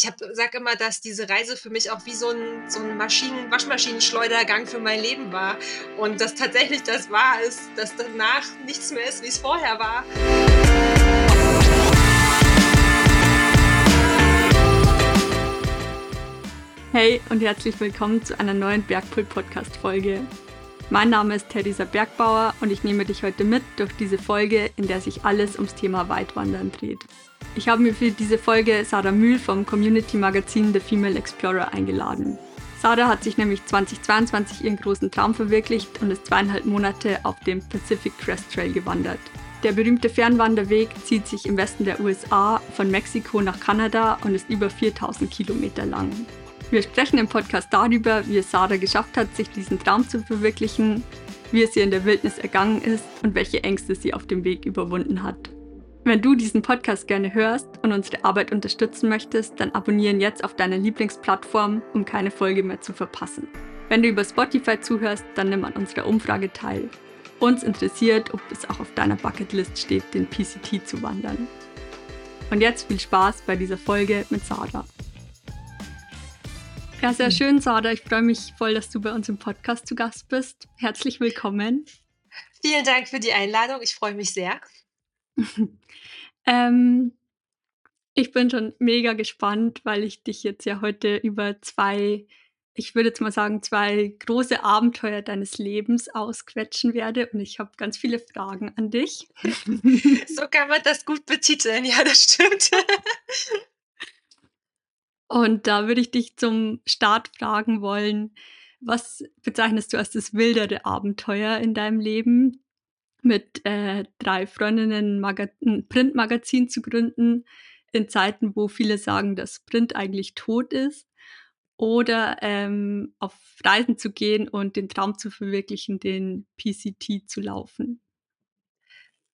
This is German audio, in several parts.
ich hab, sag immer, dass diese Reise für mich auch wie so ein, so ein Maschinen Waschmaschinenschleudergang für mein Leben war. Und dass tatsächlich das wahr ist, dass danach nichts mehr ist, wie es vorher war. Hey und herzlich willkommen zu einer neuen Bergpult-Podcast-Folge. Mein Name ist Theresa Bergbauer und ich nehme dich heute mit durch diese Folge, in der sich alles ums Thema Weitwandern dreht. Ich habe mir für diese Folge Sarah Mühl vom Community-Magazin The Female Explorer eingeladen. Sarah hat sich nämlich 2022 ihren großen Traum verwirklicht und ist zweieinhalb Monate auf dem Pacific Crest Trail gewandert. Der berühmte Fernwanderweg zieht sich im Westen der USA von Mexiko nach Kanada und ist über 4000 Kilometer lang. Wir sprechen im Podcast darüber, wie es Sarah geschafft hat, sich diesen Traum zu verwirklichen, wie es ihr in der Wildnis ergangen ist und welche Ängste sie auf dem Weg überwunden hat. Wenn du diesen Podcast gerne hörst und unsere Arbeit unterstützen möchtest, dann abonnieren jetzt auf deiner Lieblingsplattform, um keine Folge mehr zu verpassen. Wenn du über Spotify zuhörst, dann nimm an unserer Umfrage teil. Uns interessiert, ob es auch auf deiner Bucketlist steht, den PCT zu wandern. Und jetzt viel Spaß bei dieser Folge mit Sarah. Ja, sehr schön, Sada. Ich freue mich voll, dass du bei uns im Podcast zu Gast bist. Herzlich willkommen. Vielen Dank für die Einladung. Ich freue mich sehr. ähm, ich bin schon mega gespannt, weil ich dich jetzt ja heute über zwei, ich würde jetzt mal sagen, zwei große Abenteuer deines Lebens ausquetschen werde. Und ich habe ganz viele Fragen an dich. so kann man das gut betiteln. Ja, das stimmt. Und da würde ich dich zum Start fragen wollen, was bezeichnest du als das wildere Abenteuer in deinem Leben, mit äh, drei Freundinnen ein Printmagazin zu gründen, in Zeiten, wo viele sagen, dass Print eigentlich tot ist, oder ähm, auf Reisen zu gehen und den Traum zu verwirklichen, den PCT zu laufen?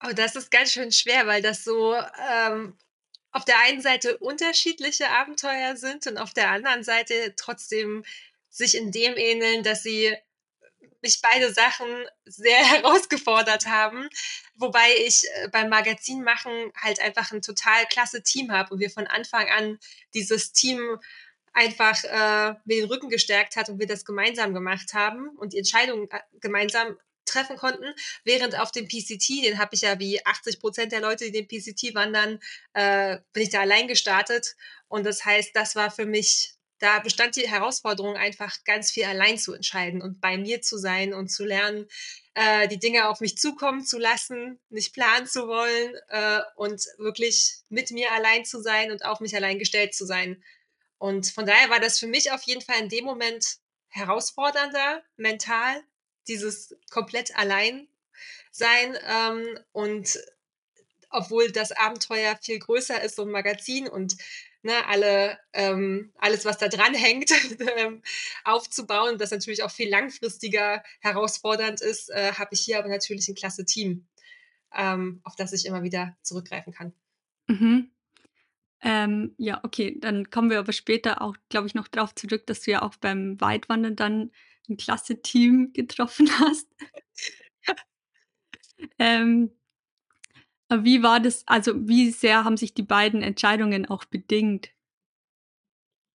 Oh, das ist ganz schön schwer, weil das so ähm, auf der einen Seite unterschiedliche Abenteuer sind und auf der anderen Seite trotzdem sich in dem ähneln, dass sie mich beide Sachen sehr herausgefordert haben. Wobei ich äh, beim Magazin machen halt einfach ein total klasse Team habe und wir von Anfang an dieses Team einfach äh, mir den Rücken gestärkt hat und wir das gemeinsam gemacht haben und die Entscheidungen äh, gemeinsam treffen konnten, während auf dem PCT, den habe ich ja wie 80 Prozent der Leute, die den PCT wandern, äh, bin ich da allein gestartet. Und das heißt, das war für mich, da bestand die Herausforderung einfach ganz viel allein zu entscheiden und bei mir zu sein und zu lernen, äh, die Dinge auf mich zukommen zu lassen, nicht planen zu wollen äh, und wirklich mit mir allein zu sein und auf mich allein gestellt zu sein. Und von daher war das für mich auf jeden Fall in dem Moment herausfordernder, mental, dieses komplett allein sein ähm, und obwohl das Abenteuer viel größer ist, so ein Magazin und ne, alle, ähm, alles, was da dran hängt, ähm, aufzubauen, das natürlich auch viel langfristiger herausfordernd ist, äh, habe ich hier aber natürlich ein klasse Team, ähm, auf das ich immer wieder zurückgreifen kann. Mhm. Ähm, ja, okay, dann kommen wir aber später auch, glaube ich, noch darauf zurück, dass du ja auch beim Weitwandern dann ein klasse Team getroffen hast. ähm, wie war das, also wie sehr haben sich die beiden Entscheidungen auch bedingt?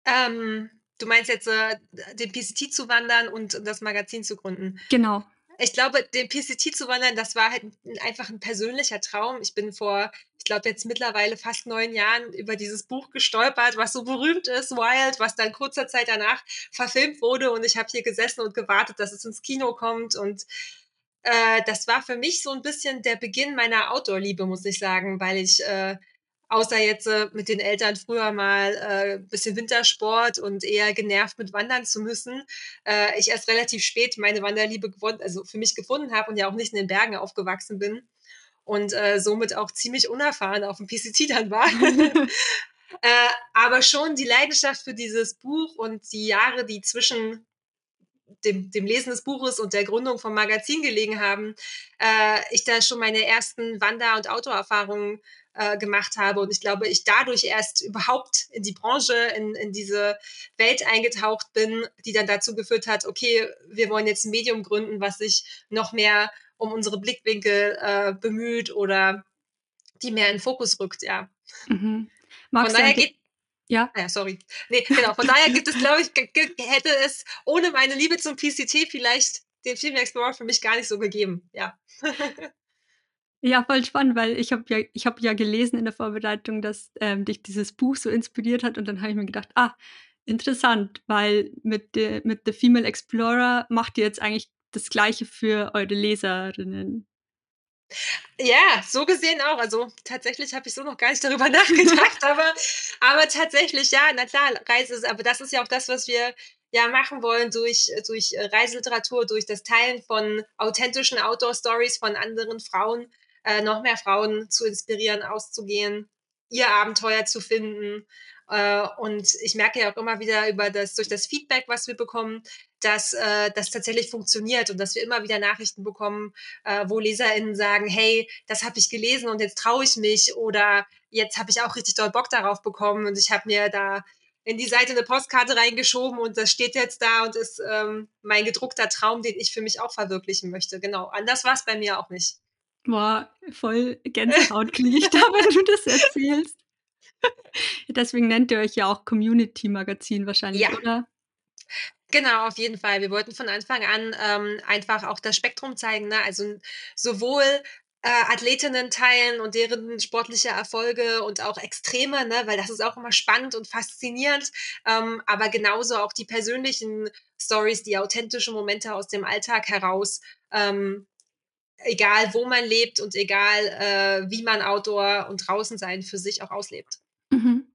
Ähm, du meinst jetzt äh, den PCT zu wandern und das Magazin zu gründen? Genau ich glaube, den PCT zu wandern, das war halt einfach ein persönlicher Traum. Ich bin vor, ich glaube, jetzt mittlerweile fast neun Jahren über dieses Buch gestolpert, was so berühmt ist, Wild, was dann kurzer Zeit danach verfilmt wurde. Und ich habe hier gesessen und gewartet, dass es ins Kino kommt. Und äh, das war für mich so ein bisschen der Beginn meiner Outdoor-Liebe, muss ich sagen, weil ich äh, außer jetzt äh, mit den Eltern früher mal äh, bisschen Wintersport und eher genervt mit Wandern zu müssen, äh, ich erst relativ spät meine Wanderliebe gewonnen, also für mich gefunden habe und ja auch nicht in den Bergen aufgewachsen bin und äh, somit auch ziemlich unerfahren auf dem PCT dann war. äh, aber schon die Leidenschaft für dieses Buch und die Jahre, die zwischen dem, dem Lesen des Buches und der Gründung vom Magazin gelegen haben, äh, ich da schon meine ersten Wander- und Autoerfahrungen äh, gemacht habe. Und ich glaube, ich dadurch erst überhaupt in die Branche, in, in diese Welt eingetaucht bin, die dann dazu geführt hat, okay, wir wollen jetzt ein Medium gründen, was sich noch mehr um unsere Blickwinkel äh, bemüht oder die mehr in den Fokus rückt, ja. Mhm. Magst, du ein, geht, Ja. Ah ja, sorry. Ne, genau. Von daher gibt es, glaube ich, hätte es ohne meine Liebe zum PCT vielleicht den Female Explorer für mich gar nicht so gegeben, ja. Ja, voll spannend, weil ich habe ja ich habe ja gelesen in der Vorbereitung, dass, ähm, dich dieses Buch so inspiriert hat und dann habe ich mir gedacht: „Ah, interessant, weil mit de mit The Female Explorer macht ihr jetzt eigentlich das Gleiche für eure Leserinnen.“ Ja, so gesehen auch. Also, tatsächlich habe ich so noch gar nicht darüber nachgedacht, aber aber tatsächlich, ja, na klar, Reise ist aber das ist ja auch das, was wir ja machen wollen durch durch, äh, Reiseliteratur, durch das Teilen von authentischen Outdoor-Stories von anderen Frauen, äh, noch mehr Frauen zu inspirieren, auszugehen, ihr Abenteuer zu finden. Äh, und ich merke ja auch immer wieder über das durch das Feedback, was wir bekommen, dass äh, das tatsächlich funktioniert und dass wir immer wieder Nachrichten bekommen, äh, wo LeserInnen sagen, hey, das habe ich gelesen und jetzt traue ich mich oder jetzt habe ich auch richtig doll Bock darauf bekommen und ich habe mir da in die Seite eine Postkarte reingeschoben und das steht jetzt da und ist ähm, mein gedruckter Traum, den ich für mich auch verwirklichen möchte. Genau, anders war es bei mir auch nicht. Boah, voll Gänsehaut kriege ich da, wenn du das erzählst. Deswegen nennt ihr euch ja auch Community-Magazin wahrscheinlich, Ja. oder? Genau, auf jeden Fall. Wir wollten von Anfang an ähm, einfach auch das Spektrum zeigen, ne? Also sowohl äh, Athletinnen teilen und deren sportliche Erfolge und auch Extreme, ne? weil das ist auch immer spannend und faszinierend, ähm, aber genauso auch die persönlichen Stories, die authentischen Momente aus dem Alltag heraus. Ähm, egal wo man lebt und egal äh, wie man Outdoor und draußen sein für sich auch auslebt. Mhm.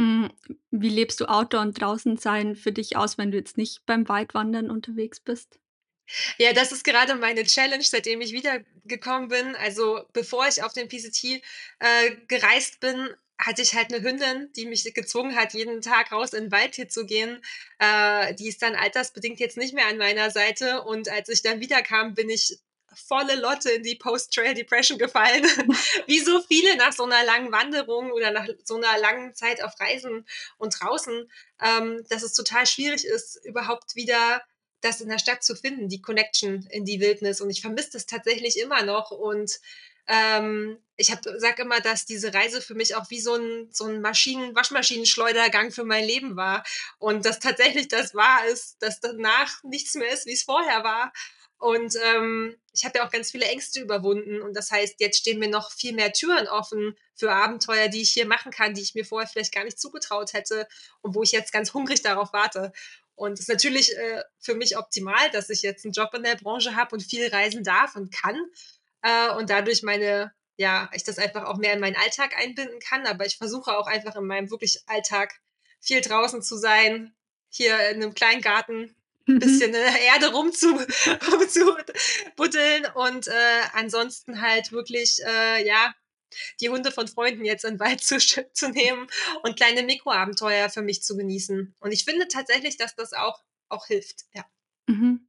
Hm, wie lebst du Outdoor und draußen sein für dich aus, wenn du jetzt nicht beim Weitwandern unterwegs bist? Ja, das ist gerade meine Challenge, seitdem ich wiedergekommen bin. Also, bevor ich auf den PCT, äh, gereist bin, hatte ich halt 'ne Hündin, die mich gezwungen hat, jeden Tag raus in 'n Wald hier zu gehen. Äh, die ist dann altersbedingt jetzt nicht mehr an meiner Seite und als ich dann wiederkam, bin ich volle Lotte in die Post-Trail-Depression gefallen, wie so viele nach so 'ner langen Wanderung oder nach so 'ner langen Zeit auf Reisen und draußen, ähm, dass es total schwierig ist, überhaupt wieder das in der Stadt zu finden, die Connection in die Wildnis. Und ich vermisse das tatsächlich immer noch. Und ähm, ich sage immer, dass diese Reise für mich auch wie so ein, so ein Maschinen Waschmaschinenschleudergang für mein Leben war. Und dass tatsächlich das wahr ist, dass danach nichts mehr ist, wie es vorher war. Und ähm, ich habe ja auch ganz viele Ängste überwunden. Und das heißt, jetzt stehen mir noch viel mehr Türen offen für Abenteuer, die ich hier machen kann, die ich mir vorher vielleicht gar nicht zugetraut hätte und wo ich jetzt ganz hungrig darauf warte. Und es ist natürlich äh, für mich optimal, dass ich jetzt einen Job in der Branche habe und viel reisen darf und kann. Äh, und dadurch meine, ja, ich das einfach auch mehr in meinen Alltag einbinden kann. Aber ich versuche auch einfach in meinem wirklich Alltag viel draußen zu sein, hier in einem kleinen Garten ein bisschen in der Erde rumzu, rumzubuddeln und äh, ansonsten halt wirklich, äh, ja, die Hunde von Freunden jetzt in den Wald zu, zu nehmen und kleine Mikroabenteuer für mich zu genießen. Und ich finde tatsächlich, dass das auch, auch hilft. Ja. Mhm.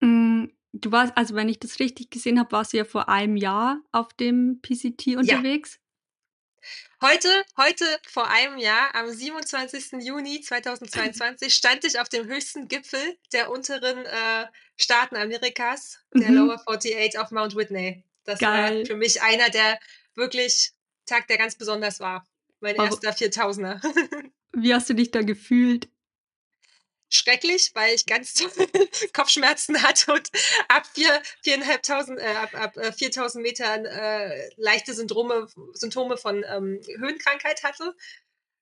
Hm, du warst also, wenn ich das richtig gesehen habe, warst du ja vor einem Jahr auf dem PCT ja. unterwegs? Heute, heute vor einem Jahr, am 27. Juni 2022, stand ich auf dem höchsten Gipfel der unteren äh, Staaten Amerikas, der Mhm. Lower 48 auf Mount Whitney. Das Geil. war für mich einer der wirklich Tag, der ganz besonders war. Mein Aber- erster 4000er. Wie hast du dich da gefühlt? Schrecklich, weil ich ganz Kopfschmerzen hatte und ab vier, viereinhalbtausend, äh, ab, ab äh, 4000 Metern äh, leichte Syndrome, Symptome von ähm, Höhenkrankheit hatte.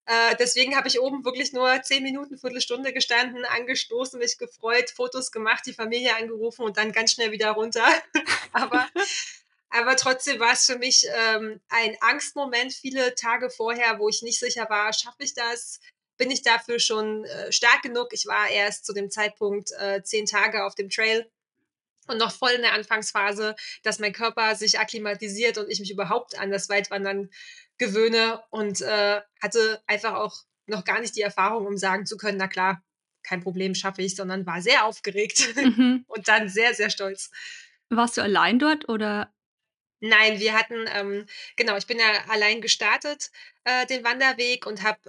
Äh, deswegen habe ich oben wirklich nur zehn Minuten, Viertelstunde gestanden, angestoßen, mich gefreut, Fotos gemacht, die Familie angerufen und dann ganz schnell wieder runter. aber, aber trotzdem war es für mich ähm, ein Angstmoment viele Tage vorher, wo ich nicht sicher war, schaffe ich das? Bin ich dafür schon äh, stark genug? Ich war erst zu dem Zeitpunkt äh, zehn Tage auf dem Trail und noch voll in der Anfangsphase, dass mein Körper sich akklimatisiert und ich mich überhaupt an das Weitwandern gewöhne und äh, hatte einfach auch noch gar nicht die Erfahrung, um sagen zu können, na klar, kein Problem, schaffe ich, sondern war sehr aufgeregt Mhm. und dann sehr, sehr stolz. Warst du allein dort oder Nein, wir hatten, ähm, genau, ich bin ja allein gestartet, äh, den Wanderweg und habe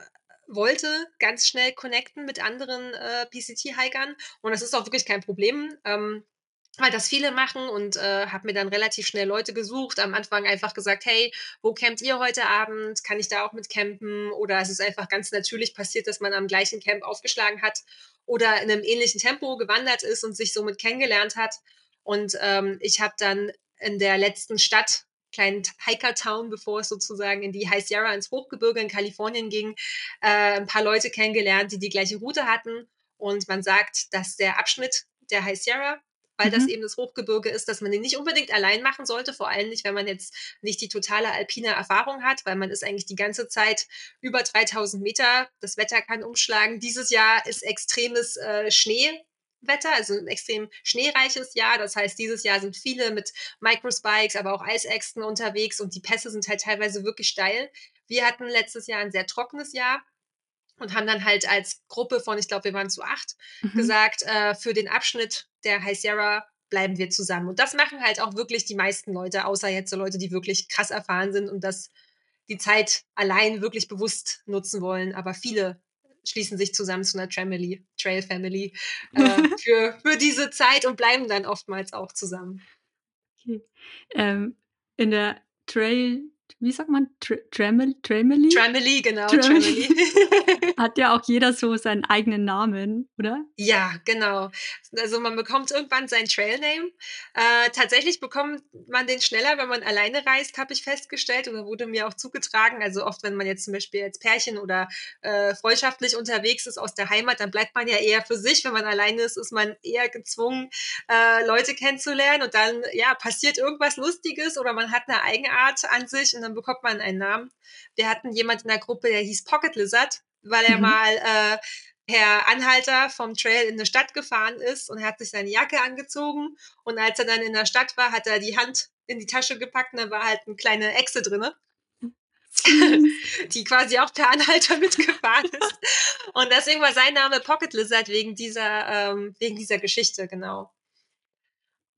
wollte ganz schnell connecten mit anderen äh, PCT-Hikern und das ist auch wirklich kein Problem. Ähm, weil das viele machen und äh, habe mir dann relativ schnell Leute gesucht. Am Anfang einfach gesagt, hey, wo campt ihr heute Abend? Kann ich da auch mit campen? Oder es ist einfach ganz natürlich passiert, dass man am gleichen Camp aufgeschlagen hat oder in einem ähnlichen Tempo gewandert ist und sich somit kennengelernt hat. Und ähm, ich habe dann in der letzten Stadt, kleinen Hiker-Town, bevor es sozusagen in die High Sierra ins Hochgebirge in Kalifornien ging, äh, ein paar Leute kennengelernt, die die gleiche Route hatten. Und man sagt, dass der Abschnitt der High Sierra weil mhm. das eben das Hochgebirge ist, dass man den nicht unbedingt allein machen sollte, vor allem nicht, wenn man jetzt nicht die totale alpine Erfahrung hat, weil man ist eigentlich die ganze Zeit über 3000 Meter. Das Wetter kann umschlagen. Dieses Jahr ist extremes äh, Schneewetter, also ein extrem schneereiches Jahr. Das heißt, dieses Jahr sind viele mit Microspikes, aber auch Eisäxten unterwegs und die Pässe sind halt teilweise wirklich steil. Wir hatten letztes Jahr ein sehr trockenes Jahr und haben dann halt als Gruppe von, ich glaube, wir waren zu acht, mhm. gesagt, äh, für den Abschnitt der High Sierra bleiben wir zusammen. Und das machen halt auch wirklich die meisten Leute, außer jetzt so Leute, die wirklich krass erfahren sind und das die Zeit allein wirklich bewusst nutzen wollen. Aber viele schließen sich zusammen zu einer Tramily, Trail Family äh, für, für diese Zeit und bleiben dann oftmals auch zusammen. Okay. Ähm, in der Trail wie sagt man, Tramily? Tramily, Tramily genau. Tramily. Hat ja auch jeder so seinen eigenen Namen, oder? Ja, genau. Also man bekommt irgendwann seinen Trailname. Äh, tatsächlich bekommt man den schneller, wenn man alleine reist, habe ich festgestellt oder wurde mir auch zugetragen. Also oft, wenn man jetzt zum Beispiel als Pärchen oder äh, freundschaftlich unterwegs ist aus der Heimat, dann bleibt man ja eher für sich. Wenn man alleine ist, ist man eher gezwungen, äh, Leute kennenzulernen und dann ja passiert irgendwas Lustiges oder man hat eine Eigenart an sich und dann bekommt man einen Namen. Wir hatten jemand in der Gruppe, der hieß Pocket Lizard, weil er mhm. mal äh, per Anhalter vom Trail in eine Stadt gefahren ist und er hat sich seine Jacke angezogen und als er dann in der Stadt war, hat er die Hand in die Tasche gepackt und da war halt eine kleine Echse drinne. die quasi auch per Anhalter mitgefahren ist. Und deswegen war sein Name Pocket Lizard wegen dieser, ähm, wegen dieser Geschichte, genau.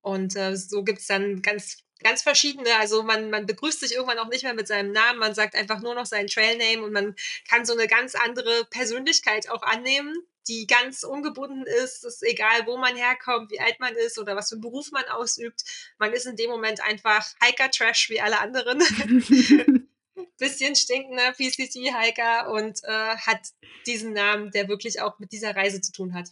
Und äh, so es dann ganz ganz verschiedene. Also man, man begrüßt sich irgendwann auch nicht mehr mit seinem Namen, man sagt einfach nur noch seinen Trailname und man kann so eine ganz andere Persönlichkeit auch annehmen, die ganz ungebunden ist. Es ist egal, wo man herkommt, wie alt man ist oder was für einen Beruf man ausübt. Man ist in dem Moment einfach Hiker-Trash wie alle anderen. Bisschen stinkender PCC-Hiker und äh, hat diesen Namen, der wirklich auch mit dieser Reise zu tun hat.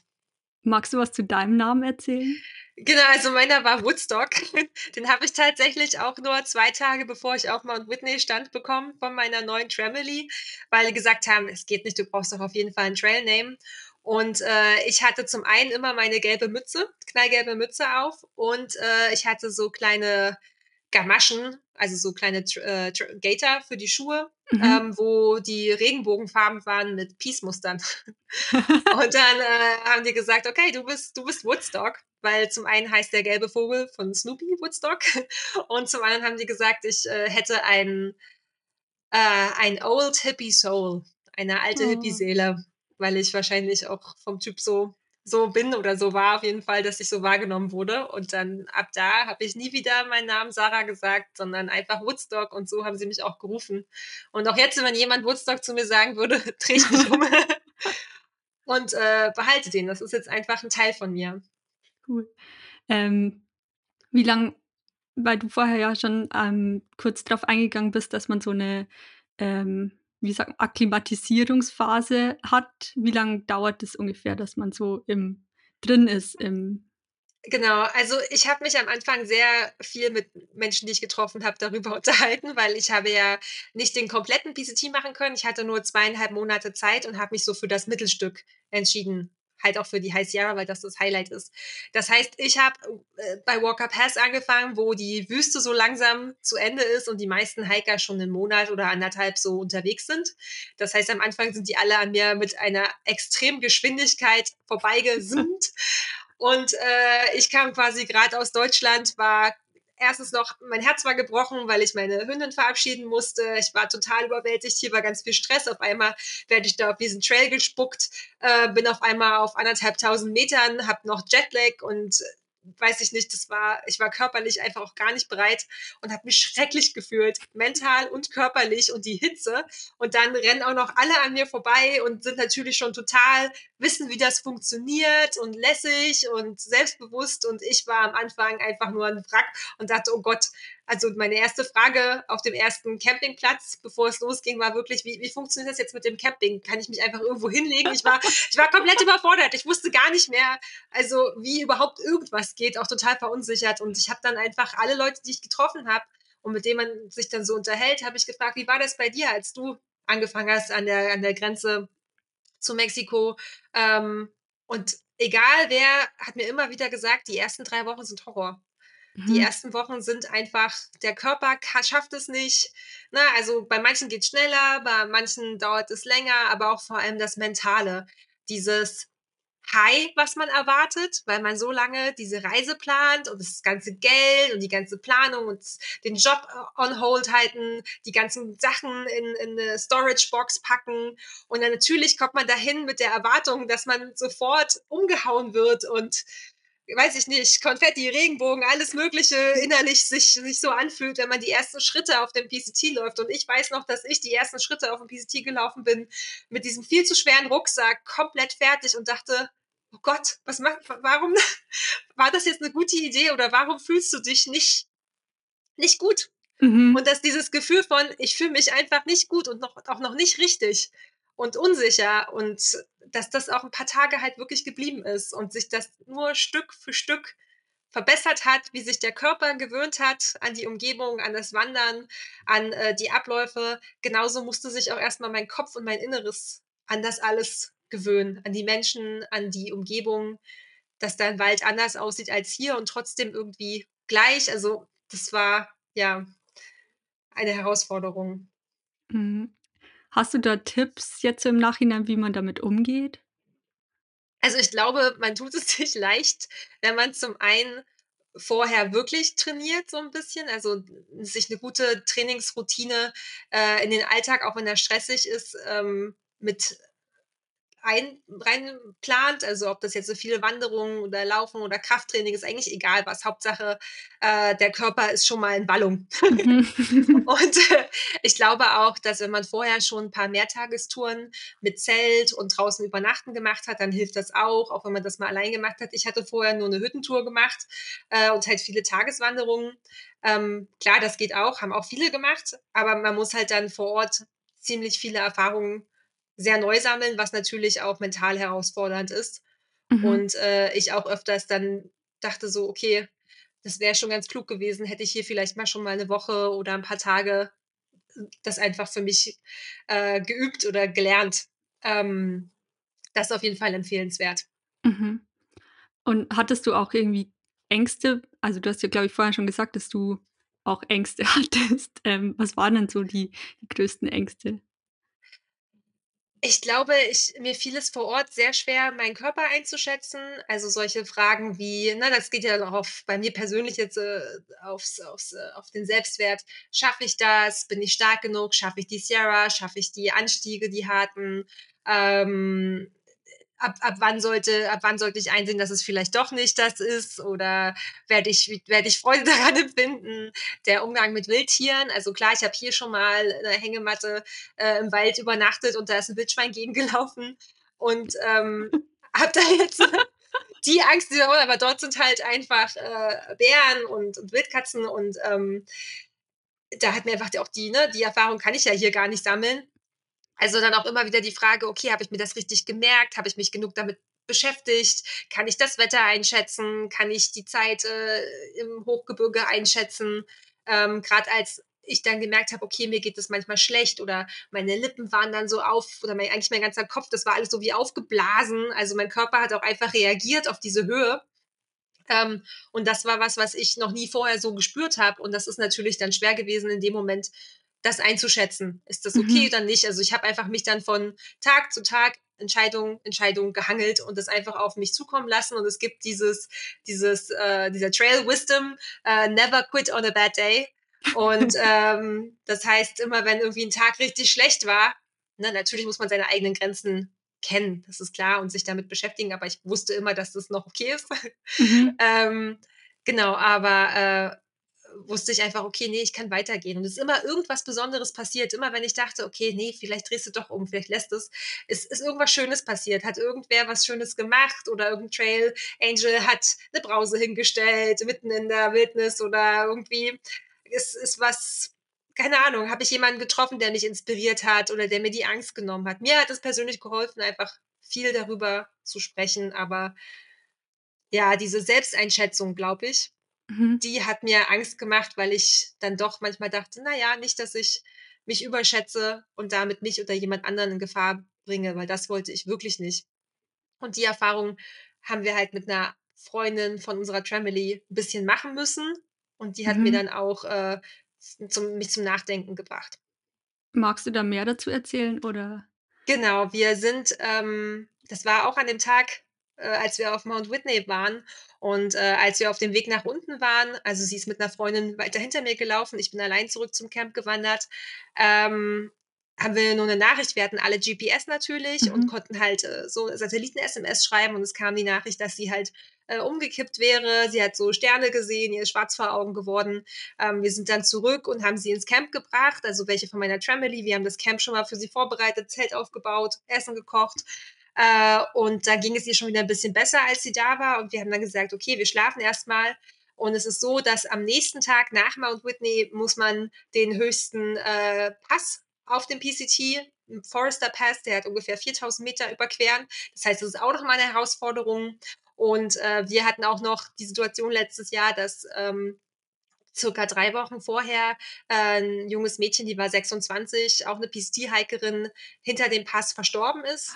Magst du was zu deinem Namen erzählen? Genau, also meiner war Woodstock. Den habe ich tatsächlich auch nur zwei Tage bevor ich auf Mount Whitney stand bekommen von meiner neuen Tramily, weil die gesagt haben, es geht nicht, du brauchst doch auf jeden Fall einen Trailname. Und äh, ich hatte zum einen immer meine gelbe Mütze, knallgelbe Mütze auf und äh, ich hatte so kleine Gamaschen, also so kleine äh, Gator für die Schuhe, mhm. ähm, wo die Regenbogenfarben waren mit Peace-Mustern. und dann äh, haben die gesagt, okay, du bist, du bist Woodstock, weil zum einen heißt der gelbe Vogel von Snoopy Woodstock und zum anderen haben die gesagt, ich äh, hätte ein, äh, ein Old Hippie Soul, eine alte oh. Hippie-Seele, weil ich wahrscheinlich auch vom Typ so so bin oder so war auf jeden Fall, dass ich so wahrgenommen wurde. Und dann ab da habe ich nie wieder meinen Namen Sarah gesagt, sondern einfach Woodstock und so haben sie mich auch gerufen. Und auch jetzt, wenn jemand Woodstock zu mir sagen würde, drehe ich mich um und äh, behalte den. Das ist jetzt einfach ein Teil von mir. Cool. Ähm, wie lange, weil du vorher ja schon ähm, kurz darauf eingegangen bist, dass man so eine ähm, wie sagt Akklimatisierungsphase hat. Wie lange dauert es ungefähr, dass man so im drin ist im Genau, also ich habe mich am Anfang sehr viel mit Menschen, die ich getroffen habe, darüber unterhalten, weil ich habe ja nicht den kompletten PCT machen können. Ich hatte nur zweieinhalb Monate Zeit und habe mich so für das Mittelstück entschieden halt auch für die High Sierra, weil das das Highlight ist. Das heißt, ich habe äh, bei Walker Pass angefangen, wo die Wüste so langsam zu Ende ist und die meisten Hiker schon einen Monat oder anderthalb so unterwegs sind. Das heißt, am Anfang sind die alle an mir mit einer extremen Geschwindigkeit vorbeigesimmt. Und äh, ich kam quasi gerade aus Deutschland, war erstens noch, mein Herz war gebrochen, weil ich meine Hündin verabschieden musste. Ich war total überwältigt. Hier war ganz viel Stress. Auf einmal werde ich da auf diesen Trail gespuckt, äh, bin auf einmal auf anderthalb tausend Metern, habe noch Jetlag und weiß ich nicht, das war, ich war körperlich einfach auch gar nicht bereit und habe mich schrecklich gefühlt, mental und körperlich und die Hitze. Und dann rennen auch noch alle an mir vorbei und sind natürlich schon total wissen, wie das funktioniert und lässig und selbstbewusst. Und ich war am Anfang einfach nur ein Wrack und dachte, oh Gott, also meine erste Frage auf dem ersten Campingplatz, bevor es losging, war wirklich, wie, wie funktioniert das jetzt mit dem Camping? Kann ich mich einfach irgendwo hinlegen? Ich war, ich war komplett überfordert. Ich wusste gar nicht mehr, also wie überhaupt irgendwas geht, auch total verunsichert. Und ich habe dann einfach alle Leute, die ich getroffen habe und mit denen man sich dann so unterhält, habe ich gefragt, wie war das bei dir, als du angefangen hast an der, an der Grenze zu Mexiko? Ähm, und egal wer, hat mir immer wieder gesagt, die ersten drei Wochen sind Horror. Die mhm. ersten Wochen sind einfach, der Körper schafft es nicht. Na, ne? also bei manchen geht es schneller, bei manchen dauert es länger, aber auch vor allem das Mentale. Dieses High, was man erwartet, weil man so lange diese Reise plant und das ganze Geld und die ganze Planung und den Job äh, on hold halten, die ganzen Sachen in, in eine Storage Box packen. Und dann natürlich kommt man dahin mit der Erwartung, dass man sofort umgehauen wird und weiß ich nicht, Konfetti, Regenbogen, alles Mögliche innerlich sich, sich so anfühlt, wenn man die ersten Schritte auf dem PCT läuft. Und ich weiß noch, dass ich die ersten Schritte auf dem PCT gelaufen bin, mit diesem viel zu schweren Rucksack, komplett fertig und dachte, oh Gott, was macht, warum, war das jetzt eine gute Idee oder warum fühlst du dich nicht, nicht gut? Mhm. Und dass dieses Gefühl von, ich fühle mich einfach nicht gut und noch, auch noch nicht richtig und unsicher und dass das auch ein paar Tage halt wirklich geblieben ist und sich das nur Stück für Stück verbessert hat, wie sich der Körper gewöhnt hat an die Umgebung, an das Wandern, an äh, die Abläufe. Genauso musste sich auch erstmal mein Kopf und mein Inneres an das alles gewöhnen, an die Menschen, an die Umgebung, dass dein Wald anders aussieht als hier und trotzdem irgendwie gleich. Also das war ja eine Herausforderung. Mhm. Hast du da Tipps jetzt im Nachhinein, wie man damit umgeht? Also ich glaube, man tut es sich leicht, wenn man zum einen vorher wirklich trainiert, so ein bisschen, also sich eine gute Trainingsroutine äh, in den Alltag, auch wenn er stressig ist, ähm, mit ein, rein plant, also ob das jetzt so viele Wanderungen oder Laufen oder Krafttraining ist, eigentlich egal was. Hauptsache, äh, der Körper ist schon mal in Ballung. Mhm. und äh, ich glaube auch, dass wenn man vorher schon ein paar Mehrtagestouren mit Zelt und draußen übernachten gemacht hat, dann hilft das auch, auch wenn man das mal allein gemacht hat. Ich hatte vorher nur eine Hüttentour gemacht äh, und halt viele Tageswanderungen. Ähm, klar, das geht auch, haben auch viele gemacht, aber man muss halt dann vor Ort ziemlich viele Erfahrungen sehr neu sammeln, was natürlich auch mental herausfordernd ist. Mhm. Und äh, ich auch öfters dann dachte so, okay, das wäre schon ganz klug gewesen, hätte ich hier vielleicht mal schon mal eine Woche oder ein paar Tage äh, das einfach für mich äh, geübt oder gelernt. Ähm, das ist auf jeden Fall empfehlenswert. Mhm. Und hattest du auch irgendwie Ängste? Also du hast ja, glaube ich, vorher schon gesagt, dass du auch Ängste hattest. Ähm, was waren denn so die, die größten Ängste? Ich glaube, ich mir fiel es vor Ort sehr schwer, meinen Körper einzuschätzen. Also solche Fragen wie, ne, das geht ja auch auf, bei mir persönlich jetzt äh, aufs, aufs, äh, auf den Selbstwert. Schaffe ich das? Bin ich stark genug? Schaffe ich die Sierra? Schaffe ich die Anstiege, die harten? Ähm, ab, ab wann sollte, ab wann sollte ich einsehen, dass es vielleicht doch nicht das ist oder werde ich, werde ich Freude daran empfinden? Der Umgang mit Wildtieren, also klar, ich habe hier schon mal eine Hängematte äh, im Wald übernachtet und da ist ein Wildschwein gegengelaufen und ähm, habe da jetzt die Angst, die aber dort sind halt einfach äh, Bären und, und Wildkatzen und ähm, da hat mir einfach auch die, ne, die Erfahrung kann ich ja hier gar nicht sammeln. Also dann auch immer wieder die Frage, okay, habe ich mir das richtig gemerkt? Habe ich mich genug damit beschäftigt? Kann ich das Wetter einschätzen? Kann ich die Zeit äh, im Hochgebirge einschätzen? Ähm, Gerade als ich dann gemerkt habe, okay, mir geht es manchmal schlecht oder meine Lippen waren dann so auf oder mein, eigentlich mein ganzer Kopf, das war alles so wie aufgeblasen. Also mein Körper hat auch einfach reagiert auf diese Höhe. Ähm, und das war was, was ich noch nie vorher so gespürt habe. Und das ist natürlich dann schwer gewesen, in dem Moment das einzuschätzen. Ist das okay mhm. oder nicht? Also ich habe einfach mich dann von Tag zu Tag Entscheidung, Entscheidung gehangelt und das einfach auf mich zukommen lassen. Und es gibt dieses, dieses, äh, dieser Trail Wisdom, äh, never quit on a bad day. Und ähm, das heißt, immer wenn irgendwie ein Tag richtig schlecht war, ne, natürlich muss man seine eigenen Grenzen kennen, das ist klar, und sich damit beschäftigen, aber ich wusste immer, dass das noch okay ist. Mhm. ähm, genau, aber äh, wusste ich einfach, okay, nee, ich kann weitergehen. Und es ist immer irgendwas Besonderes passiert. Immer wenn ich dachte, okay, nee, vielleicht drehst du doch um, vielleicht lässt es, es ist irgendwas Schönes passiert. Hat irgendwer was Schönes gemacht oder irgendein Trail Angel hat eine Brause hingestellt, mitten in der Wildnis oder irgendwie ist, ist was, keine Ahnung, habe ich jemanden getroffen, der mich inspiriert hat oder der mir die Angst genommen hat. Mir hat es persönlich geholfen, einfach viel darüber zu sprechen, aber ja, diese Selbsteinschätzung, glaube ich, Mhm. Die hat mir Angst gemacht, weil ich dann doch manchmal dachte, na ja, nicht, dass ich mich überschätze und damit mich oder jemand anderen in Gefahr bringe, weil das wollte ich wirklich nicht. Und die Erfahrung haben wir halt mit einer Freundin von unserer Tramily ein bisschen machen müssen. Und die hat mhm. mir dann auch äh, zum, mich zum Nachdenken gebracht. Magst du da mehr dazu erzählen oder? Genau, wir sind, ähm, das war auch an dem Tag, äh, als wir auf Mount Whitney waren. Und äh, als wir auf dem Weg nach unten waren, also sie ist mit einer Freundin weiter hinter mir gelaufen, ich bin allein zurück zum Camp gewandert, ähm, haben wir nur eine Nachricht. Wir hatten alle GPS natürlich mhm. und konnten halt äh, so Satelliten-SMS schreiben und es kam die Nachricht, dass sie halt äh, umgekippt wäre. Sie hat so Sterne gesehen, ihr ist schwarz vor Augen geworden. Ähm, wir sind dann zurück und haben sie ins Camp gebracht, also welche von meiner Tramily. Wir haben das Camp schon mal für sie vorbereitet, Zelt aufgebaut, Essen gekocht. Äh, und da ging es ihr schon wieder ein bisschen besser, als sie da war. Und wir haben dann gesagt, okay, wir schlafen erstmal. Und es ist so, dass am nächsten Tag nach Mount Whitney muss man den höchsten äh, Pass auf dem PCT, Forester Pass, der hat ungefähr 4000 Meter überqueren. Das heißt, das ist auch nochmal eine Herausforderung. Und äh, wir hatten auch noch die Situation letztes Jahr, dass ähm, circa drei Wochen vorher äh, ein junges Mädchen, die war 26, auch eine PCT-Hikerin, hinter dem Pass verstorben ist.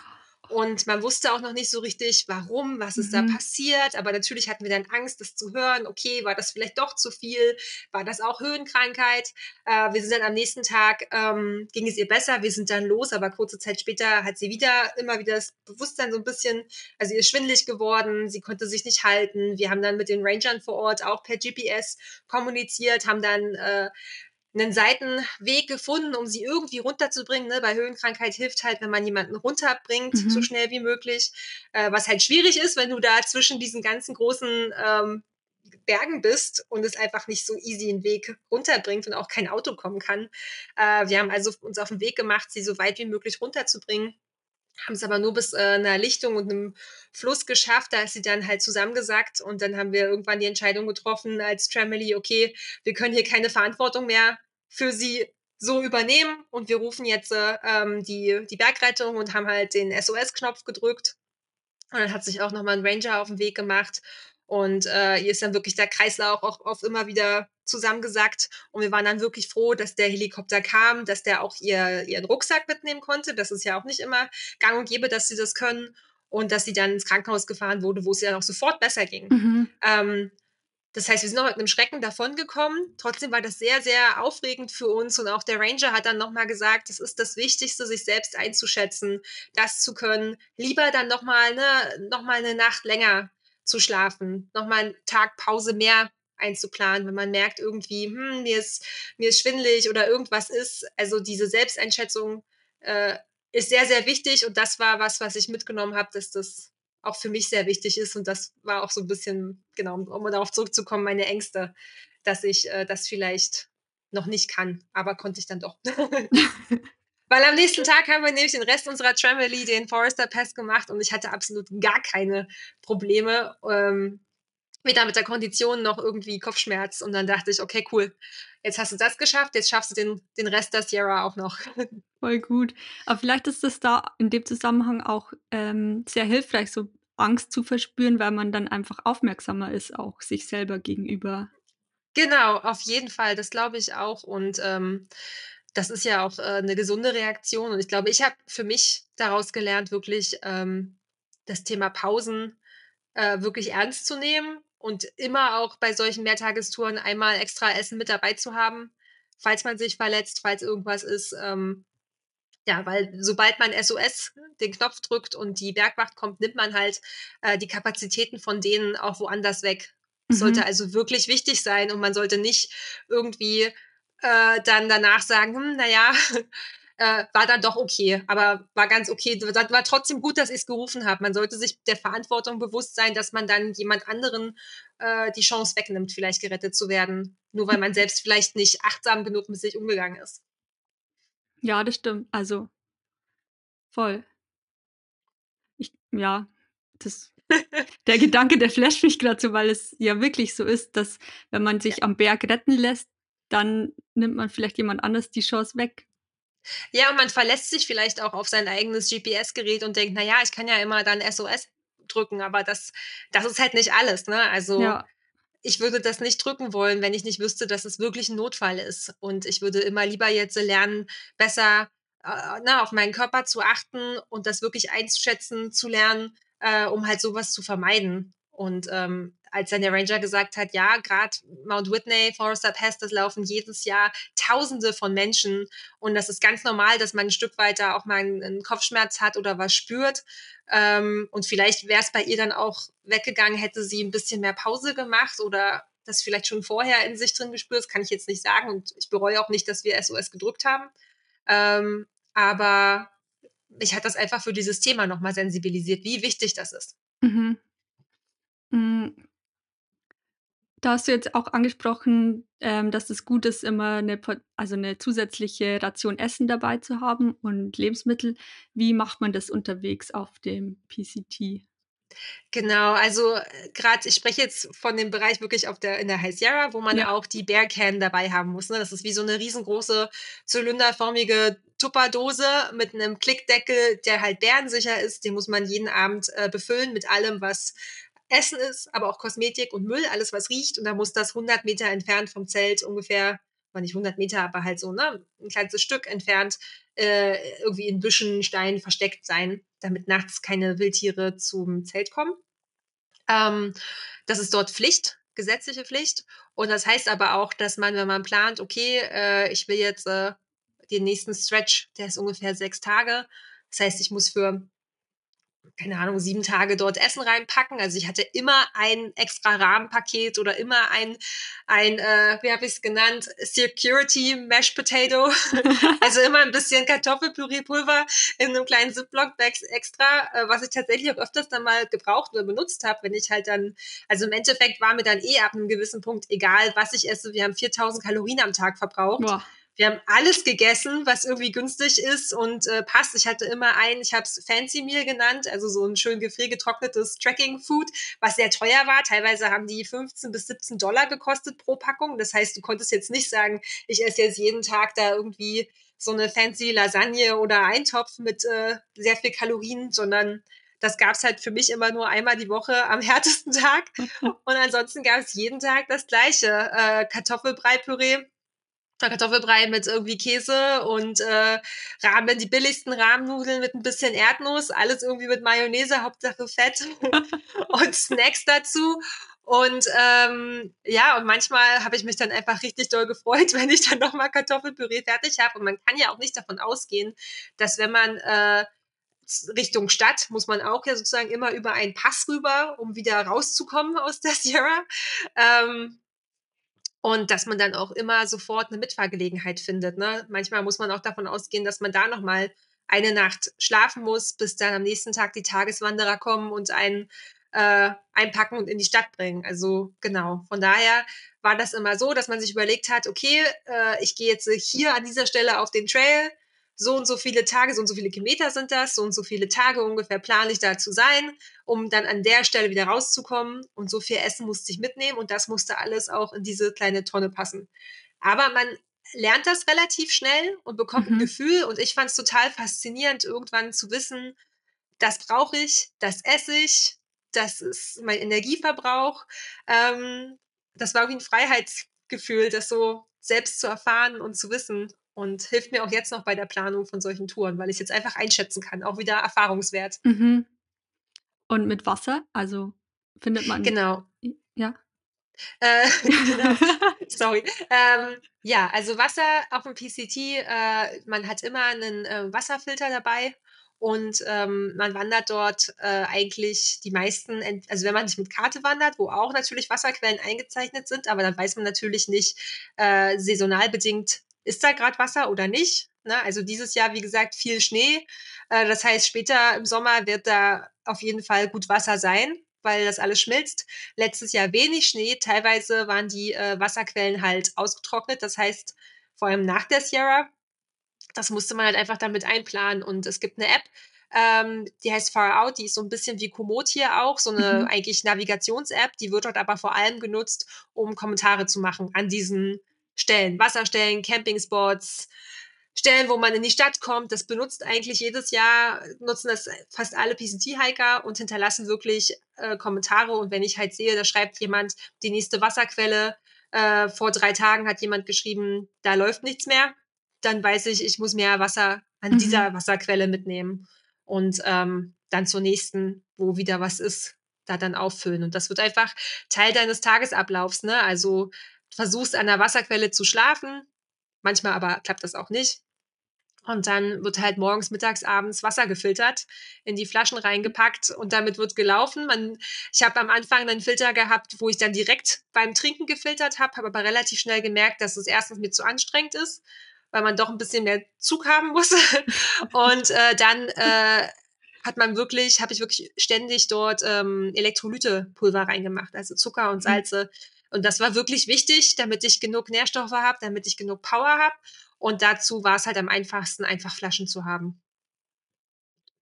Und man wusste auch noch nicht so richtig, warum, was ist mhm. da passiert. Aber natürlich hatten wir dann Angst, das zu hören. Okay, war das vielleicht doch zu viel? War das auch Höhenkrankheit? Äh, wir sind dann am nächsten Tag, ähm, ging es ihr besser. Wir sind dann los, aber kurze Zeit später hat sie wieder immer wieder das Bewusstsein so ein bisschen, also ihr ist schwindelig geworden. Sie konnte sich nicht halten. Wir haben dann mit den Rangern vor Ort auch per GPS kommuniziert, haben dann äh, einen Seitenweg gefunden, um sie irgendwie runterzubringen. Ne? Bei Höhenkrankheit hilft halt, wenn man jemanden runterbringt, mhm. so schnell wie möglich. Äh, was halt schwierig ist, wenn du da zwischen diesen ganzen großen ähm, Bergen bist und es einfach nicht so easy einen Weg runterbringt und auch kein Auto kommen kann. Äh, wir haben also uns auf den Weg gemacht, sie so weit wie möglich runterzubringen haben es aber nur bis äh, einer Lichtung und einem Fluss geschafft. Da ist sie dann halt zusammengesackt und dann haben wir irgendwann die Entscheidung getroffen als Tramily, okay, wir können hier keine Verantwortung mehr für sie so übernehmen und wir rufen jetzt äh, ähm, die, die Bergrettung und haben halt den SOS-Knopf gedrückt. Und dann hat sich auch nochmal ein Ranger auf den Weg gemacht und äh, ihr ist dann wirklich der Kreislauf auch, auch immer wieder zusammengesackt. Und wir waren dann wirklich froh, dass der Helikopter kam, dass der auch ihr, ihren Rucksack mitnehmen konnte. Das ist ja auch nicht immer gang und gäbe, dass sie das können. Und dass sie dann ins Krankenhaus gefahren wurde, wo es ihr dann auch sofort besser ging. Mhm. Ähm, das heißt, wir sind noch mit einem Schrecken davongekommen. Trotzdem war das sehr, sehr aufregend für uns. Und auch der Ranger hat dann nochmal gesagt, es ist das Wichtigste, sich selbst einzuschätzen, das zu können. Lieber dann nochmal ne, noch eine Nacht länger zu schlafen, nochmal einen Tag Pause mehr einzuplanen, wenn man merkt irgendwie, hm, mir ist, mir ist schwindelig oder irgendwas ist. Also diese Selbsteinschätzung äh, ist sehr, sehr wichtig und das war was, was ich mitgenommen habe, dass das auch für mich sehr wichtig ist und das war auch so ein bisschen, genau, um darauf zurückzukommen, meine Ängste, dass ich äh, das vielleicht noch nicht kann, aber konnte ich dann doch. Weil am nächsten Tag haben wir nämlich den Rest unserer Tramily, den Forester Pass gemacht und ich hatte absolut gar keine Probleme. Ähm, weder mit der Kondition noch irgendwie Kopfschmerz. Und dann dachte ich, okay, cool, jetzt hast du das geschafft, jetzt schaffst du den, den Rest der Sierra auch noch. Voll gut. Aber vielleicht ist das da in dem Zusammenhang auch ähm, sehr hilfreich, so Angst zu verspüren, weil man dann einfach aufmerksamer ist, auch sich selber gegenüber. Genau, auf jeden Fall, das glaube ich auch. Und ähm, das ist ja auch äh, 'ne gesunde Reaktion und ich glaube, ich habe für mich daraus gelernt, wirklich, ähm, das Thema Pausen, äh, wirklich ernst zu nehmen und immer auch bei solchen Mehrtagestouren einmal extra Essen mit dabei zu haben, falls man sich verletzt, falls irgendwas ist. Ähm, ja, weil sobald man SOS den Knopf drückt und die Bergwacht kommt, nimmt man halt, äh, die Kapazitäten von denen auch woanders weg. Mhm. Sollte also wirklich wichtig sein und man sollte nicht irgendwie äh, dann danach sagen, hm, naja, äh, war dann doch okay, aber war ganz okay. War trotzdem gut, dass ich es gerufen habe. Man sollte sich der Verantwortung bewusst sein, dass man dann jemand anderen äh, die Chance wegnimmt, vielleicht gerettet zu werden, nur weil man selbst vielleicht nicht achtsam genug mit sich umgegangen ist. Ja, das stimmt. Also voll. Ich, ja, das, der Gedanke, der flasht mich gerade so, weil es ja wirklich so ist, dass wenn man sich am Berg retten lässt, dann nimmt man vielleicht jemand anders die Chance weg. Ja, und man verlässt sich vielleicht auch auf sein eigenes GPS-Gerät und denkt, naja, ich kann ja immer dann SOS drücken, aber das, das ist halt nicht alles, ne? Also ja. ich würde das nicht drücken wollen, wenn ich nicht wüsste, dass es wirklich ein Notfall ist. Und ich würde immer lieber jetzt lernen, besser äh, na, auf meinen Körper zu achten und das wirklich einzuschätzen, zu lernen, äh, um halt sowas zu vermeiden. Und ähm, als dann der Ranger gesagt hat, ja, gerade Mount Whitney, Forester Pass, das laufen jedes Jahr Tausende von Menschen und das ist ganz normal, dass man ein Stück weiter auch mal einen, Kopfschmerz hat oder was spürt. Ähm, und vielleicht wäre es bei ihr dann auch weggegangen, hätte sie ein bisschen mehr Pause gemacht oder das vielleicht schon vorher in sich drin gespürt, das kann ich jetzt nicht sagen und ich bereue auch nicht, dass wir SOS gedrückt haben. Ähm, aber mich hat das einfach für dieses Thema nochmal sensibilisiert, wie wichtig das ist. Mhm. Mhm. Da hast du jetzt auch angesprochen, ähm, dass es gut ist, immer eine also 'ne zusätzliche Ration Essen dabei zu haben und Lebensmittel. Wie macht man das unterwegs auf dem PCT? Genau, also, äh, grad ich spreche jetzt von dem Bereich wirklich auf der in der High Sierra, wo man Ja. auch die Bear-Can dabei haben muss, ne? Das ist wie so 'ne riesengroße zylinderförmige Tupperdose mit 'nem Klickdeckel, der halt bärensicher ist. Den muss man jeden Abend, äh, befüllen mit allem, was Essen ist, aber auch Kosmetik und Müll, alles was riecht. Und da muss das 100 Meter entfernt vom Zelt ungefähr, war nicht 100 Meter, aber halt so, ne, ein kleines Stück entfernt, äh, irgendwie in Büschen, Steinen versteckt sein, damit nachts keine Wildtiere zum Zelt kommen. Ähm, das ist dort Pflicht, gesetzliche Pflicht. Und das heißt aber auch, dass man, wenn man plant, okay, äh, ich will jetzt äh, den nächsten Stretch, der ist ungefähr sechs Tage. Das heißt, ich muss für keine Ahnung, sieben Tage dort Essen reinpacken. Also ich hatte immer ein extra Rahmenpaket oder immer ein, ein äh, wie habe ich es genannt, Security Mashed Potato. also immer ein bisschen Kartoffelpüree-Pulver in einem kleinen Ziploc-Bag extra, äh, was ich tatsächlich auch öfters dann mal gebraucht oder benutzt habe, wenn ich halt dann, also im Endeffekt war mir dann eh ab einem gewissen Punkt egal, was ich esse. Wir haben 4000 Kalorien am Tag verbraucht. Boah. Wir haben alles gegessen, was irgendwie günstig ist und äh, passt. Ich hatte immer ein, ich habe es Fancy Meal genannt, also so ein schön gefriergetrocknetes Tracking Food, was sehr teuer war. Teilweise haben die 15 bis 17 Dollar gekostet pro Packung. Das heißt, du konntest jetzt nicht sagen, ich esse jetzt jeden Tag da irgendwie so eine fancy Lasagne oder Eintopf mit äh, sehr viel Kalorien, sondern das gab es halt für mich immer nur einmal die Woche am härtesten Tag. Und ansonsten gab es jeden Tag das gleiche. Äh, Kartoffelbrei-Püree Kartoffelbrei mit irgendwie Käse und äh, Rahmen, die billigsten Rahmennudeln mit ein bisschen Erdnuss, alles irgendwie mit Mayonnaise, Hauptsache Fett und Snacks dazu. Und ähm, ja, und manchmal habe ich mich dann einfach richtig doll gefreut, wenn ich dann nochmal Kartoffelpüree fertig habe. Und man kann ja auch nicht davon ausgehen, dass wenn man äh, Richtung Stadt muss man auch ja sozusagen immer über einen Pass rüber, um wieder rauszukommen aus der Sierra. Ähm, und dass man dann auch immer sofort eine Mitfahrgelegenheit findet, ne? Manchmal muss man auch davon ausgehen, dass man da noch mal eine Nacht schlafen muss, bis dann am nächsten Tag die Tageswanderer kommen und einen äh, einpacken und in die Stadt bringen. Also genau. Von daher war das immer so, dass man sich überlegt hat, okay, äh, ich gehe jetzt hier an dieser Stelle auf den Trail, so und so viele Tage, so und so viele Kilometer sind das, so und so viele Tage ungefähr plane ich da zu sein, um dann an der Stelle wieder rauszukommen. Und so viel Essen musste ich mitnehmen und das musste alles auch in diese kleine Tonne passen. Aber man lernt das relativ schnell und bekommt mhm. ein Gefühl und ich fand es total faszinierend, irgendwann zu wissen, das brauche ich, das esse ich, das ist mein Energieverbrauch. Ähm, das war wie ein Freiheitsgefühl, das so selbst zu erfahren und zu wissen und hilft mir auch jetzt noch bei der Planung von solchen Touren, weil ich jetzt einfach einschätzen kann, auch wieder Erfahrungswert. Mhm. Und mit Wasser, also findet man. Genau. Ja. Äh, genau. Sorry. Ähm, ja, also Wasser auf dem PCT, äh, man hat immer einen äh, Wasserfilter dabei und ähm, man wandert dort äh, eigentlich die meisten, also wenn man nicht mit Karte wandert, wo auch natürlich Wasserquellen eingezeichnet sind, aber dann weiß man natürlich nicht äh, saisonal bedingt, ist da gerade Wasser oder nicht? Ne? Also dieses Jahr, wie gesagt, viel Schnee. Äh, das heißt, später im Sommer wird da auf jeden Fall gut Wasser sein, weil das alles schmilzt. Letztes Jahr wenig Schnee. Teilweise waren die äh, Wasserquellen halt ausgetrocknet. Das heißt, vor allem nach der Sierra, das musste man halt einfach damit einplanen. Und es gibt eine App, ähm, die heißt Far Out, die ist so ein bisschen wie Komoot hier auch, so eine mhm. eigentlich Navigations-App, die wird dort aber vor allem genutzt, um Kommentare zu machen an diesen Stellen, Wasserstellen, Campingspots, Stellen, wo man in die Stadt kommt. Das benutzt eigentlich jedes Jahr, nutzen das fast alle PCT-Hiker und hinterlassen wirklich äh, Kommentare. Und wenn ich halt sehe, da schreibt jemand die nächste Wasserquelle, äh, vor drei Tagen hat jemand geschrieben, da läuft nichts mehr, dann weiß ich, ich muss mehr Wasser an mhm. dieser Wasserquelle mitnehmen und ähm, dann zur nächsten, wo wieder was ist, da dann auffüllen. Und das wird einfach Teil deines Tagesablaufs. Ne? Also versuchst an der Wasserquelle zu schlafen, manchmal aber klappt das auch nicht. Und dann wird halt morgens, mittags, abends Wasser gefiltert, in die Flaschen reingepackt und damit wird gelaufen. Man, ich habe am Anfang einen Filter gehabt, wo ich dann direkt beim Trinken gefiltert habe, habe aber relativ schnell gemerkt, dass es erstens mir zu anstrengend ist weil man doch ein bisschen mehr Zug haben muss. und äh, dann äh, hat man wirklich, habe ich wirklich ständig dort ähm, Elektrolytepulver reingemacht, also Zucker und mhm. Salze. Mhm. Und das war wirklich wichtig, damit ich genug Nährstoffe habe, damit ich genug Power habe. Und dazu war es halt am einfachsten, einfach Flaschen zu haben.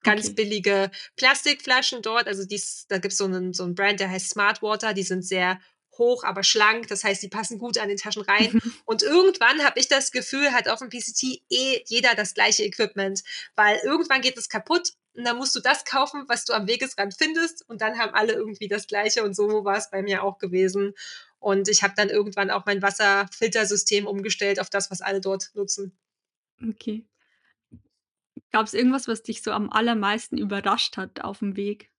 Ganz okay. billige Plastikflaschen dort. Also dies, da gibt so es einen, so einen Brand, der heißt Smart Water. Die sind sehr hoch, aber schlank. Das heißt, die passen gut an den Taschen rein. Und irgendwann habe ich das Gefühl, hat auf dem PCT eh jeder das gleiche Equipment, weil irgendwann geht es kaputt und dann musst du das kaufen, was du am Wegesrand findest und dann haben alle irgendwie das gleiche und so war es bei mir auch gewesen. Und ich habe dann irgendwann auch mein Wasserfiltersystem umgestellt auf das, was alle dort nutzen. Okay. Gab es irgendwas, was dich so am allermeisten überrascht hat auf dem Weg?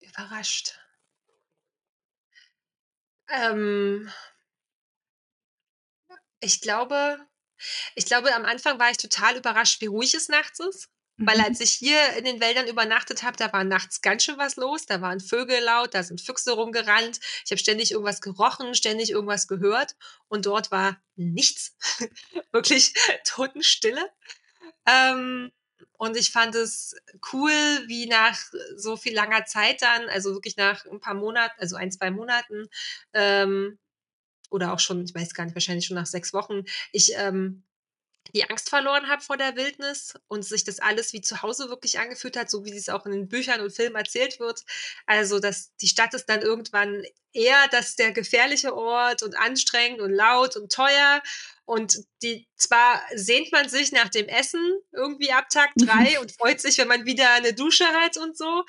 Überrascht. Ähm, ich glaube ich glaube, am Anfang war ich total überrascht, wie ruhig es nachts ist. Weil mhm. als ich hier in den Wäldern übernachtet habe, da war nachts ganz schön was los. Da waren Vögel laut, da sind Füchse rumgerannt. Ich habe ständig irgendwas gerochen, ständig irgendwas gehört. Und dort war nichts. Wirklich Totenstille. Ähm, und ich fand es cool, wie nach so viel langer Zeit dann, also wirklich nach ein paar Monaten, also ein, zwei Monaten, ähm, oder auch schon, ich weiß gar nicht, wahrscheinlich schon nach sechs Wochen, ich ähm, die Angst verloren habe vor der Wildnis und sich das alles wie zu Hause wirklich angefühlt hat, so wie es auch in den Büchern und Filmen erzählt wird. Also, dass die Stadt ist dann irgendwann eher das der gefährliche Ort und anstrengend und laut und teuer. Und die zwar sehnt man sich nach dem Essen irgendwie ab Tag drei und freut sich, wenn man wieder eine Dusche hat und so.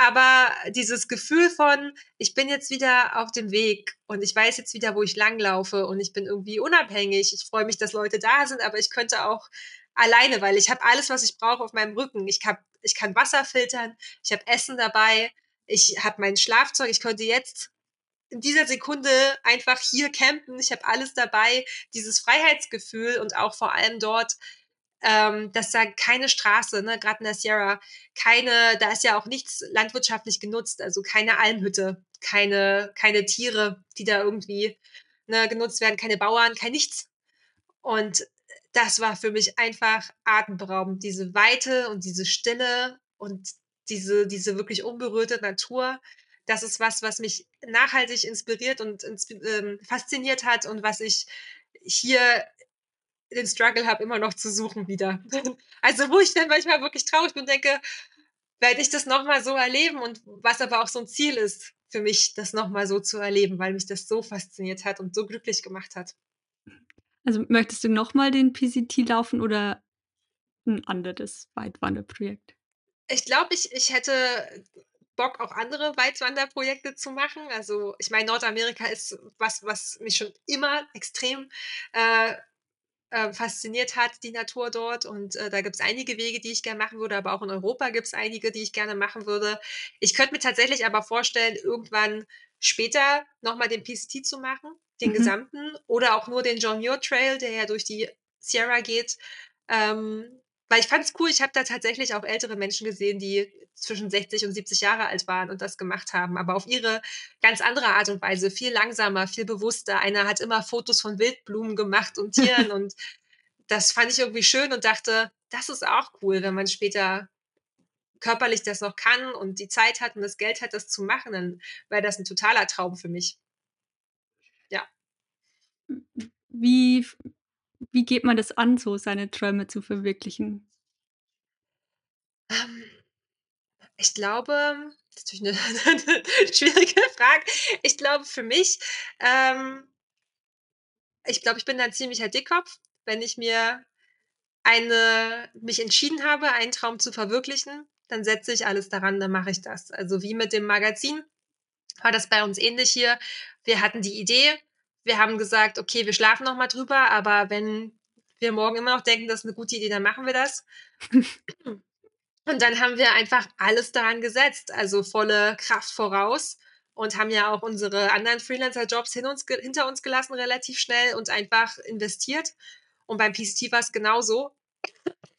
Aber dieses Gefühl von, ich bin jetzt wieder auf dem Weg und ich weiß jetzt wieder, wo ich langlaufe und ich bin irgendwie unabhängig. Ich freue mich, dass Leute da sind, aber ich könnte auch alleine, weil ich habe alles, was ich brauche auf meinem Rücken. Ich, hab, ich kann Wasser filtern, ich habe Essen dabei, ich habe mein Schlafzeug, ich könnte jetzt in dieser Sekunde einfach hier campen. Ich habe alles dabei, dieses Freiheitsgefühl und auch vor allem dort ähm, dass da keine Straße, ne, gerade in der Sierra, keine, da ist ja auch nichts landwirtschaftlich genutzt, also keine Almhütte, keine, keine Tiere, die da irgendwie ne, genutzt werden, keine Bauern, kein nichts. Und das war für mich einfach atemberaubend, diese Weite und diese Stille und diese, diese wirklich unberührte Natur. Das ist was, was mich nachhaltig inspiriert und ähm, fasziniert hat und was ich hier den Struggle habe, immer noch zu suchen wieder. also wo ich dann manchmal wirklich traurig bin und denke, werde ich das nochmal so erleben und was aber auch so ein Ziel ist für mich, das nochmal so zu erleben, weil mich das so fasziniert hat und so glücklich gemacht hat. Also möchtest du nochmal den PCT laufen oder ein anderes Weitwanderprojekt? Ich glaube, ich, ich hätte Bock, auch andere Weitwanderprojekte zu machen. Also ich meine, Nordamerika ist was, was mich schon immer extrem äh, äh, fasziniert hat, die Natur dort. Und äh, da gibt es einige Wege, die ich gerne machen würde, aber auch in Europa gibt es einige, die ich gerne machen würde. Ich könnte mir tatsächlich aber vorstellen, irgendwann später nochmal den PCT zu machen, den mhm. gesamten, oder auch nur den John Muir Trail, der ja durch die Sierra geht. Ähm, weil ich fand es cool, ich habe da tatsächlich auch ältere Menschen gesehen, die zwischen 60 und 70 Jahre alt waren und das gemacht haben, aber auf ihre ganz andere Art und Weise, viel langsamer, viel bewusster. Einer hat immer Fotos von Wildblumen gemacht und Tieren und das fand ich irgendwie schön und dachte, das ist auch cool, wenn man später körperlich das noch kann und die Zeit hat und das Geld hat, das zu machen, dann wäre das ein totaler Traum für mich. Ja. Wie wie geht man das an, so seine Träume zu verwirklichen? Ähm, ich glaube, das ist natürlich 'ne 'ne schwierige Frage. Ich glaube für mich, ähm ich glaube, ich bin da 'n ziemlicher Dickkopf, wenn ich mir eine mich entschieden habe, einen Traum zu verwirklichen, dann setze ich alles daran, dann mache ich das. Also, wie mit dem Magazin war das bei uns ähnlich hier. Wir hatten die Idee, wir haben gesagt: „Okay, wir schlafen noch mal drüber, aber wenn wir morgen immer noch denken, das ist 'ne gute Idee, dann machen wir das.“ Und dann haben wir einfach alles daran gesetzt, also volle Kraft voraus und haben ja auch unsere anderen Freelancer-Jobs hinter uns gelassen relativ schnell und einfach investiert. Und beim PCT war's genauso.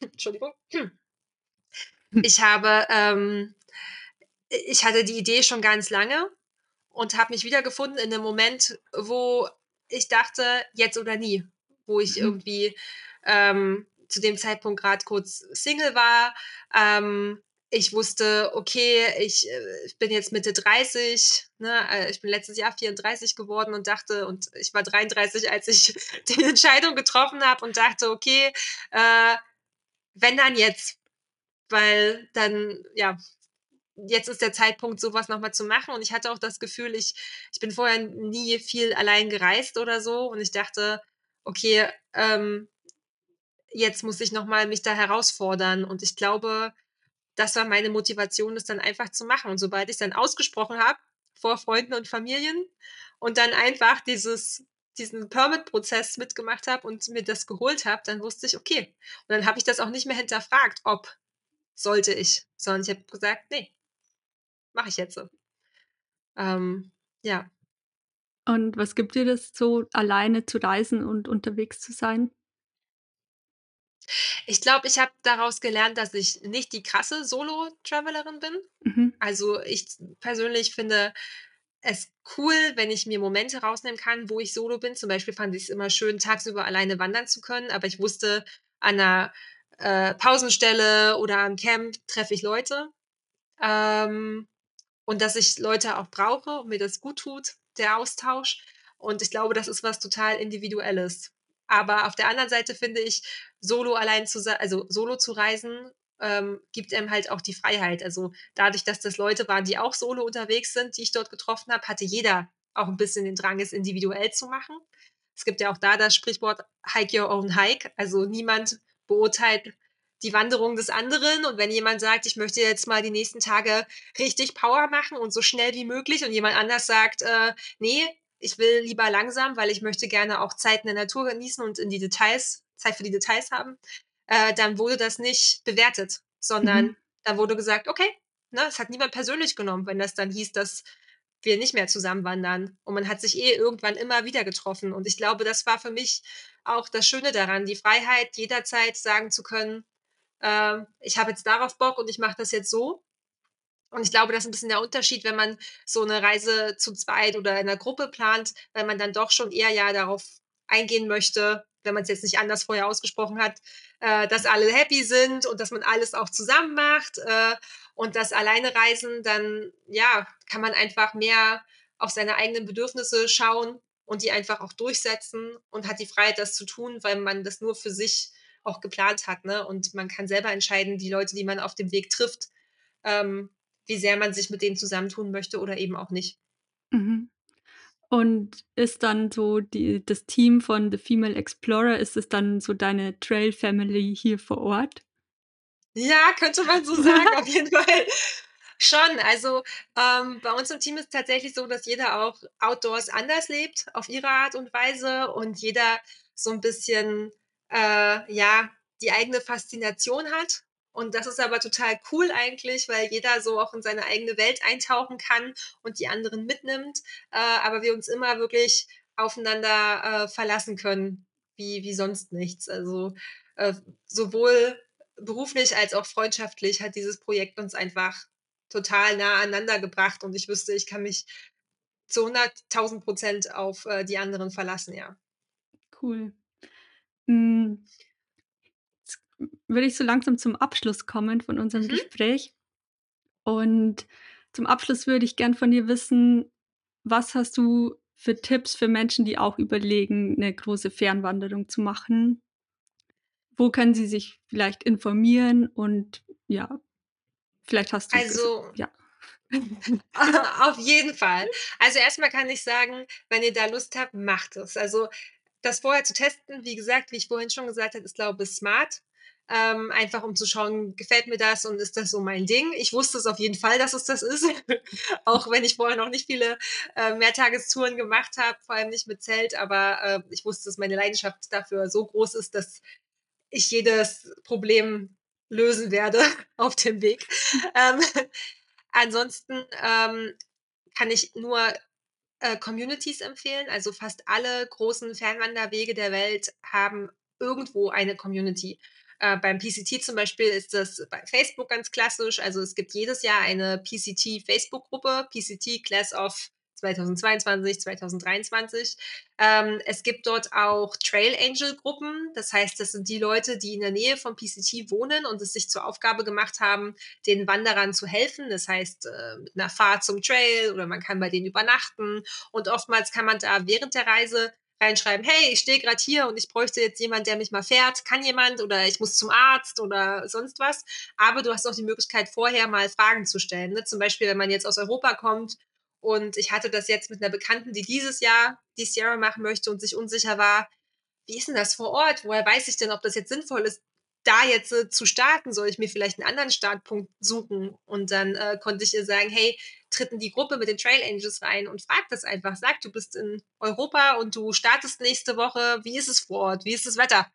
Entschuldigung. Ich habe, ähm ich hatte die Idee schon ganz lange und habe mich wiedergefunden in 'nem Moment, wo ich dachte: „Jetzt oder nie.“ Wo ich Mhm. irgendwie, ähm, zu dem Zeitpunkt grad kurz Single war. Ähm, ich wusste, okay, ich, äh ich bin jetzt Mitte 30, ne? Äh, ich bin letztes Jahr 34 geworden und dachte und ich war 33, als ich die Entscheidung getroffen habe und dachte: „Okay, äh, wenn, dann jetzt.“ Weil dann ja, jetzt ist der Zeitpunkt, so was noch mal zu machen und ich hatte auch das Gefühl, ich ich bin vorher nie viel allein gereist oder so und ich dachte: „Okay, ähm, jetzt muss ich noch mal mich da herausfordern.“ Und ich glaube, das war meine Motivation, das dann einfach zu machen. Und sobald ich's dann ausgesprochen habe vor Freunden und Familien und dann einfach dieses diesen Permit-Prozess mitgemacht habe und mir das geholt habe, dann wusste ich: „Okay.“ Und dann habe ich das auch nicht mehr hinterfragt, ob sollte ich, sondern ich habe gesagt: „Ne, mache ich jetzt.“ Ähm, ja. Und was gibt dir das so, alleine zu reisen und unterwegs zu sein? Ich glaube, ich habe daraus gelernt, dass ich nicht die krasse Solo-Travelerin bin. Mhm. Also, ich persönlich finde es cool, wenn ich mir Momente rausnehmen kann, wo ich solo bin. Zum Beispiel fand ich's immer schön, tagsüber alleine wandern zu können, aber ich wusste, an 'ner, äh, Pausenstelle oder am Camp treffe ich Leute. Ähm, und dass ich Leute auch brauche und mir das guttut, der Austausch. Und ich glaube, das ist was total Individuelles. Aber auf der anderen Seite finde ich, solo allein zu sei also, solo zu reisen, ähm, gibt einem halt auch die Freiheit. Also, dadurch, dass das Leute waren, die auch solo unterwegs sind, die ich dort getroffen habe, hatte jeder auch 'n bisschen den Drang, es individuell zu machen. Es gibt ja auch da das Sprichwort „Hike your own hike“, also, niemand beurteilt die Wanderung des anderen. Und wenn jemand sagt: „Ich möchte jetzt mal die nächsten Tage richtig Power machen und so schnell wie möglich“ und jemand anders sagt: „Äh, ne, ich will lieber langsam, weil ich möchte gerne auch Zeit in der Natur genießen und in die Details Zeit für die Details haben“, äh, dann wurde das nicht bewertet, Mhm. sondern da wurde gesagt: „Okay“, ne? Es hat niemand persönlich genommen, wenn das dann hieß, dass wir nicht mehr zusammen wandern. Und man hat sich eh irgendwann immer wieder getroffen. Und ich glaube, das war für mich auch das Schöne daran, die Freiheit, jederzeit sagen zu können: „Ähm, ich habe jetzt darauf Bock und ich mache das jetzt so.“ Und ich glaube, das ist 'n bisschen der Unterschied, wenn man so 'ne Reise zu zweit oder in 'ner Gruppe plant, weil man dann doch schon eher ja darauf eingehen möchte, wenn man's jetzt nicht anders vorher ausgesprochen hat, äh, dass alle happy sind und dass man alles auch zusammen macht. Äh, und das Alleine-Reisen, dann, ja, kann man einfach mehr auf seine eigenen Bedürfnisse schauen und die einfach auch durchsetzen und hat die Freiheit, das zu tun, weil man das nur für sich auch geplant hat, ne? Und man kann selber entscheiden, die Leute, die man auf dem Weg trifft, ähm, wie sehr man sich mit denen zusammentun möchte oder eben auch nicht. Mhm. Und ist dann so die das Team von The Female Explorer ist es dann so deine Trail Family hier vor Ort? Ja, könnte man so sagen, auf jeden Fall schon. Also, ähm, bei uns im Team ist tatsächlich so, dass jeder auch outdoors anders lebt auf ihre Art und Weise und jeder so 'n bisschen, äh, ja, die eigene Faszination hat. Und das ist aber total cool eigentlich, weil jeder so auch in seine eigene Welt eintauchen kann und die anderen mitnimmt, äh, aber wir uns immer wirklich aufeinander, äh, verlassen können wie wie sonst nichts. Also, äh, sowohl beruflich als auch freundschaftlich hat dieses Projekt uns einfach total nah aneinander gebracht und ich wüsste, ich kann mich zu 100.000 Prozent auf äh, die anderen verlassen, ja. Cool. Hm. Jetzt würde ich so langsam zum Abschluss kommen von unserem Mhm. Gespräch. Und zum Abschluss würde ich gern von dir wissen, was hast du für Tipps für Menschen, die auch überlegen, eine große Fernwanderung zu machen? Wo können sie sich vielleicht informieren und ja, vielleicht hast du Also ja. Auf jeden Fall. Also erstmal kann ich sagen, wenn ihr da Lust habt, macht es. Also das vorher zu testen, wie gesagt, wie ich vorhin schon gesagt habe, ist, glaube ich, smart. Ähm, einfach um zu schauen, gefällt mir das und ist das so mein Ding. Ich wusste es auf jeden Fall, dass es das ist. auch wenn ich vorher noch nicht viele äh, Mehrtagestouren gemacht habe, vor allem nicht mit Zelt, aber äh, ich wusste, dass meine Leidenschaft dafür so groß ist, dass ich jedes Problem lösen werde auf dem Weg. ähm, ansonsten ähm, kann ich nur äh, Communities empfehlen. Also fast alle großen Fernwanderwege der Welt haben irgendwo eine Community. Äh, beim PCT zum Beispiel ist das bei Facebook ganz klassisch. Also es gibt jedes Jahr eine PCT-Facebook-Gruppe, PCT Class of 2022, 2023. Ähm, es gibt dort auch Trail Angel Gruppen. Das heißt, das sind die Leute, die in der Nähe vom PCT wohnen und es sich zur Aufgabe gemacht haben, den Wanderern zu helfen. Das heißt, äh, mit einer Fahrt zum Trail oder man kann bei denen übernachten. Und oftmals kann man da während der Reise reinschreiben, hey, ich stehe gerade hier und ich bräuchte jetzt jemand, der mich mal fährt. Kann jemand oder ich muss zum Arzt oder sonst was. Aber du hast auch die Möglichkeit, vorher mal Fragen zu stellen. Ne? Zum Beispiel, wenn man jetzt aus Europa kommt und ich hatte das jetzt mit einer Bekannten, die dieses Jahr die Sierra machen möchte und sich unsicher war, wie ist denn das vor Ort? Woher weiß ich denn, ob das jetzt sinnvoll ist, da jetzt äh, zu starten? Soll ich mir vielleicht einen anderen Startpunkt suchen? Und dann äh, konnte ich ihr sagen, hey, tritt in die Gruppe mit den Trail Angels rein und frag das einfach. Sag, du bist in Europa und du startest nächste Woche. Wie ist es vor Ort? Wie ist das Wetter?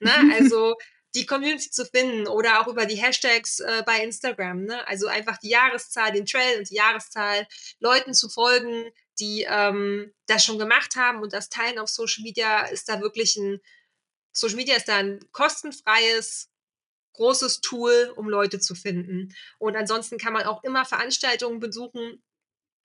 Ne? Also die Community zu finden oder auch über die Hashtags äh, bei Instagram. Ne? Also einfach die Jahreszahl, den Trail und die Jahreszahl, Leuten zu folgen, die ähm, das schon gemacht haben und das teilen auf Social Media ist da wirklich ein, Social Media ist da ein kostenfreies, großes Tool, um Leute zu finden. Und ansonsten kann man auch immer Veranstaltungen besuchen,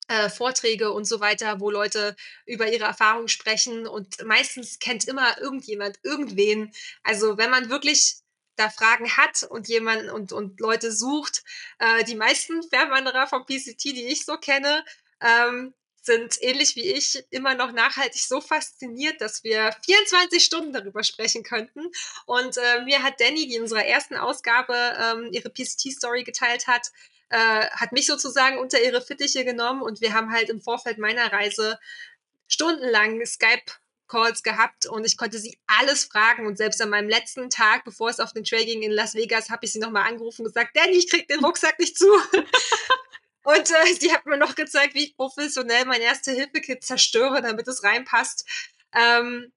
äh, Vorträge und so weiter, wo Leute über ihre Erfahrungen sprechen und meistens kennt immer irgendjemand irgendwen. Also wenn man wirklich da Fragen hat und jemand und, und Leute sucht, äh, die meisten Fernwanderer vom PCT, die ich so kenne, ähm, sind ähnlich wie ich immer noch nachhaltig so fasziniert, dass wir 24 Stunden darüber sprechen könnten. Und äh, mir hat Danny, die in unserer ersten Ausgabe ähm, ihre PCT-Story geteilt hat, äh, hat mich sozusagen unter ihre Fittiche genommen und wir haben halt im Vorfeld meiner Reise stundenlang Skype Calls gehabt und ich konnte sie alles fragen und selbst an meinem letzten Tag, bevor es auf den Trail ging in Las Vegas, habe ich sie nochmal angerufen und gesagt, Danny, ich krieg den Rucksack nicht zu. und äh, sie hat mir noch gezeigt, wie ich professionell mein Erste-Hilfe-Kit zerstöre, damit es reinpasst. Ähm,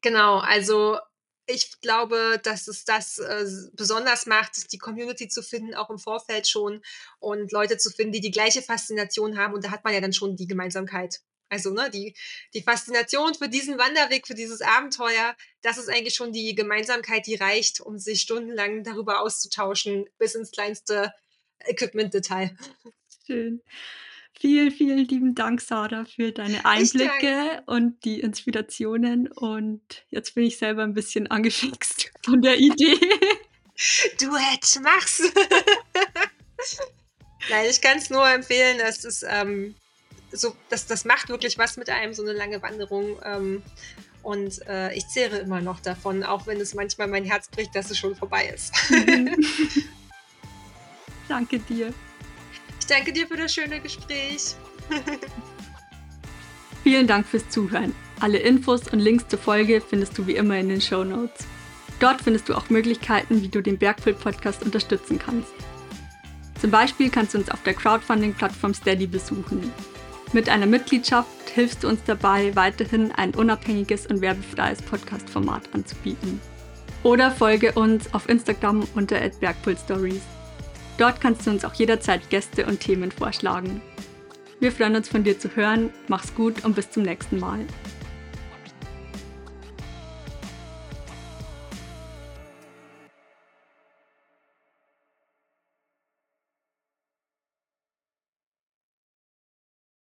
genau, also ich glaube, dass es das äh, besonders macht, die Community zu finden, auch im Vorfeld schon und Leute zu finden, die die gleiche Faszination haben. Und da hat man ja dann schon die Gemeinsamkeit. Also ne, die, die Faszination für diesen Wanderweg, für dieses Abenteuer, das ist eigentlich schon die Gemeinsamkeit, die reicht, um sich stundenlang darüber auszutauschen, bis ins kleinste Equipment-Detail. Schön. Vielen, vielen lieben Dank, Sarah, für deine Einblicke und die Inspirationen. Und jetzt bin ich selber ein bisschen angefixt von der Idee. Duett, mach's! Nein, ich kann es nur empfehlen, dass es ähm, so, das, das macht wirklich was mit einem, so eine lange Wanderung. Ähm, und äh, ich zehre immer noch davon, auch wenn es manchmal mein Herz bricht, dass es schon vorbei ist. danke dir. Ich danke dir für das schöne Gespräch. Vielen Dank fürs Zuhören. Alle Infos und Links zur Folge findest du wie immer in den Show Notes. Dort findest du auch Möglichkeiten, wie du den Bergfilm-Podcast unterstützen kannst. Zum Beispiel kannst du uns auf der Crowdfunding-Plattform Steady besuchen. Mit einer Mitgliedschaft hilfst du uns dabei, weiterhin ein unabhängiges und werbefreies Podcast-Format anzubieten. Oder folge uns auf Instagram unter @bergpulstories. Dort kannst du uns auch jederzeit Gäste und Themen vorschlagen. Wir freuen uns von dir zu hören. Mach's gut und bis zum nächsten Mal.